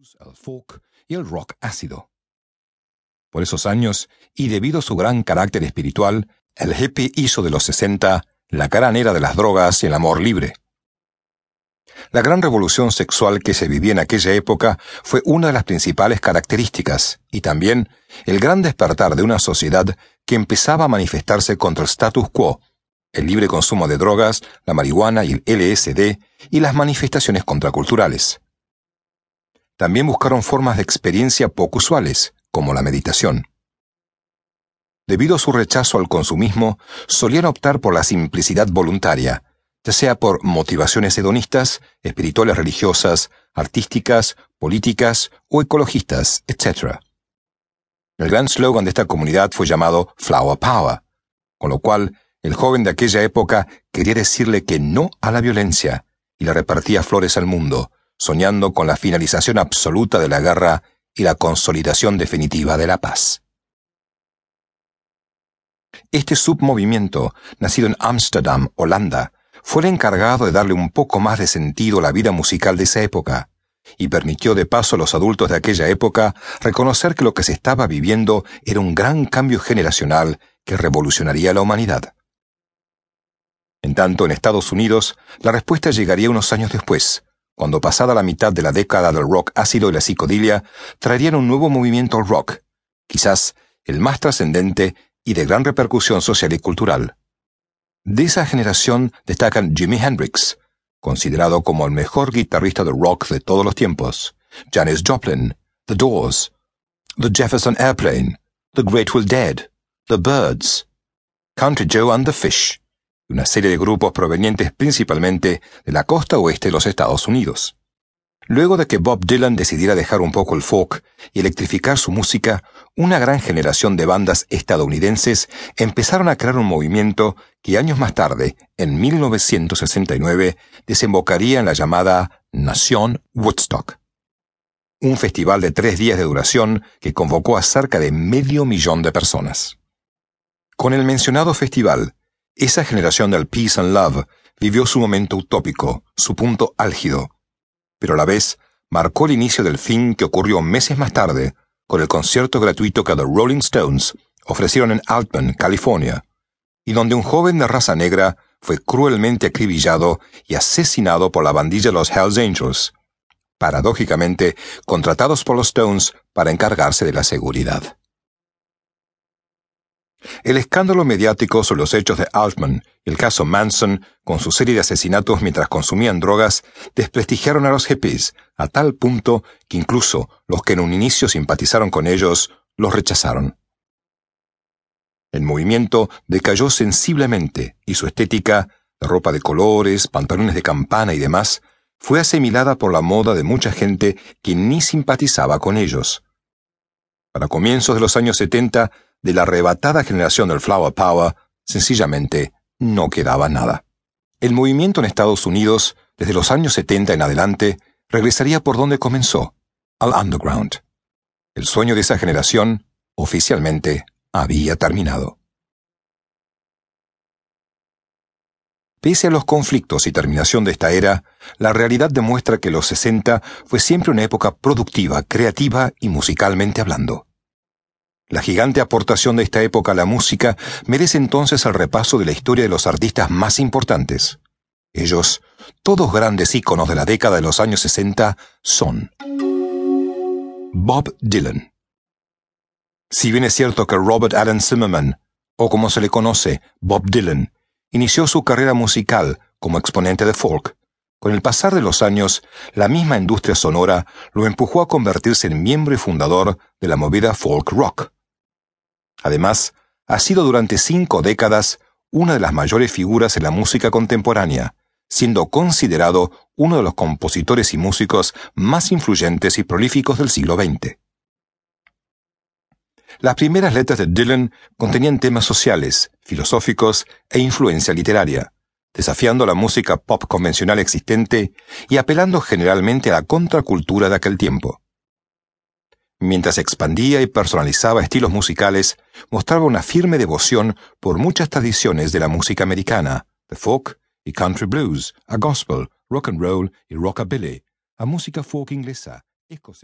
el folk y el rock ácido. Por esos años, y debido a su gran carácter espiritual, el hippie hizo de los 60 la cara negra de las drogas y el amor libre. La gran revolución sexual que se vivía en aquella época fue una de las principales características, y también el gran despertar de una sociedad que empezaba a manifestarse contra el status quo, el libre consumo de drogas, la marihuana y el LSD, y las manifestaciones contraculturales. También buscaron formas de experiencia poco usuales, como la meditación. Debido a su rechazo al consumismo, solían optar por la simplicidad voluntaria, ya sea por motivaciones hedonistas, espirituales religiosas, artísticas, políticas o ecologistas, etc. El gran slogan de esta comunidad fue llamado Flower Power, con lo cual el joven de aquella época quería decirle que no a la violencia y le repartía flores al mundo, soñando con la finalización absoluta de la guerra y la consolidación definitiva de la paz. Este submovimiento, nacido en Ámsterdam, Holanda, fue el encargado de darle un poco más de sentido a la vida musical de esa época, y permitió de paso a los adultos de aquella época reconocer que lo que se estaba viviendo era un gran cambio generacional que revolucionaría la humanidad. En tanto, en Estados Unidos, la respuesta llegaría unos años después, cuando pasada la mitad de la década del rock ácido y la psicodilia, traerían un nuevo movimiento al rock, quizás el más trascendente y de gran repercusión social y cultural. De esa generación destacan Jimi Hendrix, considerado como el mejor guitarrista de rock de todos los tiempos, Janis Joplin, The Doors, The Jefferson Airplane, The Grateful Dead, The Birds, Country Joe and the Fish, una serie de grupos provenientes principalmente de la costa oeste de los Estados Unidos. Luego de que Bob Dylan decidiera dejar un poco el folk y electrificar su música, una gran generación de bandas estadounidenses empezaron a crear un movimiento que años más tarde, en 1969, desembocaría en la llamada Nación Woodstock. Un festival de tres días de duración que convocó a cerca de medio millón de personas. Con el mencionado festival, esa generación del Peace and Love vivió su momento utópico, su punto álgido, pero a la vez marcó el inicio del fin que ocurrió meses más tarde con el concierto gratuito que The Rolling Stones ofrecieron en Altman, California, y donde un joven de raza negra fue cruelmente acribillado y asesinado por la bandilla de los Hells Angels, paradójicamente contratados por los Stones para encargarse de la seguridad. El escándalo mediático sobre los hechos de Altman y el caso Manson, con su serie de asesinatos mientras consumían drogas, desprestigiaron a los hippies a tal punto que incluso los que en un inicio simpatizaron con ellos los rechazaron. El movimiento decayó sensiblemente y su estética, de ropa de colores, pantalones de campana y demás, fue asimilada por la moda de mucha gente que ni simpatizaba con ellos. Para comienzos de los años 70, de la arrebatada generación del Flower Power, sencillamente no quedaba nada. El movimiento en Estados Unidos, desde los años 70 en adelante, regresaría por donde comenzó, al underground. El sueño de esa generación, oficialmente, había terminado. Pese a los conflictos y terminación de esta era, la realidad demuestra que los 60 fue siempre una época productiva, creativa y musicalmente hablando. La gigante aportación de esta época a la música merece entonces el repaso de la historia de los artistas más importantes. Ellos, todos grandes íconos de la década de los años 60, son Bob Dylan. Si bien es cierto que Robert Allen Zimmerman, o como se le conoce, Bob Dylan, inició su carrera musical como exponente de folk, con el pasar de los años, la misma industria sonora lo empujó a convertirse en miembro y fundador de la movida folk rock. Además, ha sido durante cinco décadas una de las mayores figuras en la música contemporánea, siendo considerado uno de los compositores y músicos más influyentes y prolíficos del siglo XX. Las primeras letras de Dylan contenían temas sociales, filosóficos e influencia literaria, desafiando la música pop convencional existente y apelando generalmente a la contracultura de aquel tiempo. Mientras expandía y personalizaba estilos musicales, mostraba una firme devoción por muchas tradiciones de la música americana, de folk y country blues, a gospel, rock and roll y rockabilly, a música folk inglesa, escocesa.